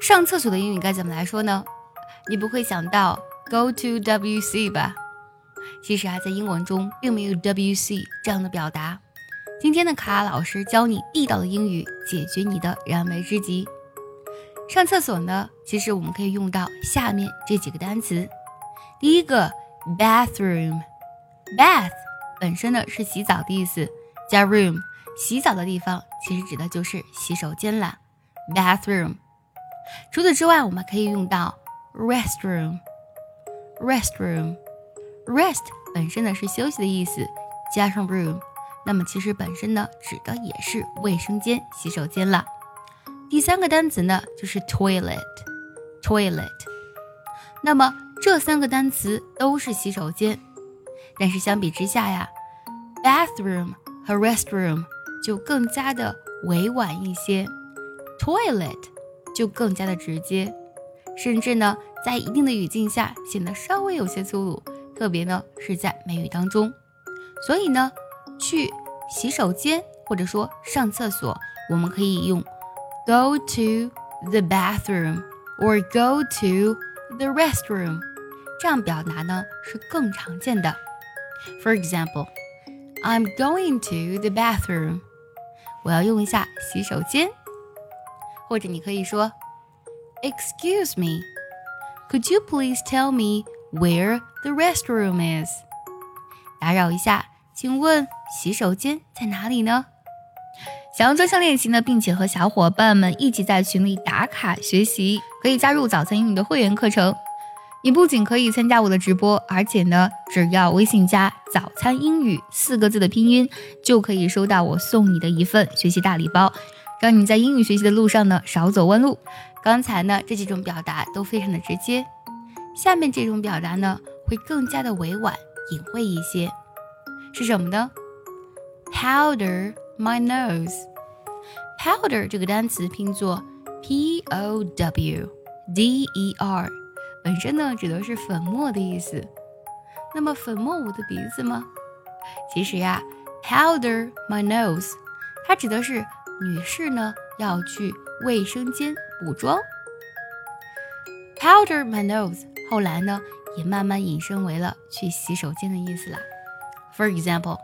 上厕所的英语该怎么来说呢？你不会想到 go to WC 吧？其实啊，在英文中并没有 WC 这样的表达。今天的卡老师教你地道的英语，解决你的燃眉之急。上厕所呢，其实我们可以用到下面这几个单词。第一个 bathroom，bath 本身呢是洗澡的意思，加 room 洗澡的地方，其实指的就是洗手间啦。bathroom。除此之外，我们可以用到 restroom，restroom，rest 本身呢是休息的意思，加上 room，那么其实本身呢指的也是卫生间、洗手间了。第三个单词呢，就是 toilet，toilet。那么这三个单词都是洗手间，但是相比之下呀，bathroom 和 restroom 就更加的委婉一些，toilet 就更加的直接，甚至呢，在一定的语境下显得稍微有些粗鲁，特别呢是在美语当中。所以呢，去洗手间或者说上厕所，我们可以用。Go to the bathroom or go to the restroom，这样表达呢是更常见的。For example, I'm going to the bathroom，我要用一下洗手间。或者你可以说，Excuse me, could you please tell me where the restroom is？打扰一下，请问洗手间在哪里呢？想要专项练习呢，并且和小伙伴们一起在群里打卡学习，可以加入早餐英语的会员课程。你不仅可以参加我的直播，而且呢，只要微信加“早餐英语”四个字的拼音，就可以收到我送你的一份学习大礼包，让你在英语学习的路上呢少走弯路。刚才呢这几种表达都非常的直接，下面这种表达呢会更加的委婉隐晦一些，是什么呢？Powder。My nose, powder 这个单词拼作 p o w d e r，本身呢指的是粉末的意思。那么粉末我的鼻子吗？其实呀，powder my nose，它指的是女士呢要去卫生间补妆。Powder my nose，后来呢也慢慢引申为了去洗手间的意思啦。For example,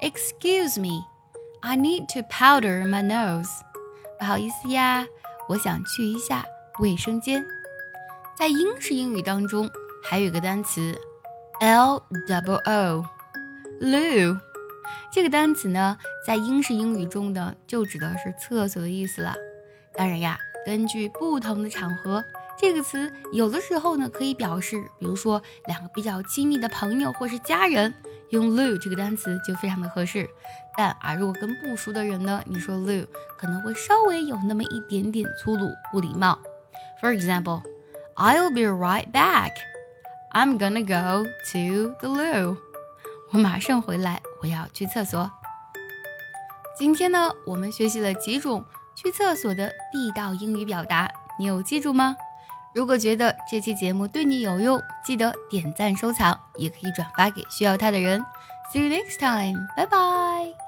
excuse me. I need to powder my nose。不好意思呀，我想去一下卫生间。在英式英语当中，还有一个单词 L double O，loo。这个单词呢，在英式英语中呢，就指的是厕所的意思了。当然呀，根据不同的场合，这个词有的时候呢，可以表示，比如说两个比较亲密的朋友或是家人。用 loo 这个单词就非常的合适，但啊，如果跟不熟的人呢，你说 loo 可能会稍微有那么一点点粗鲁不礼貌。For example, I'll be right back. I'm gonna go to the loo. 我马上回来，我要去厕所。今天呢，我们学习了几种去厕所的地道英语表达，你有记住吗？如果觉得这期节目对你有用，记得点赞收藏，也可以转发给需要它的人。See you next time，拜拜。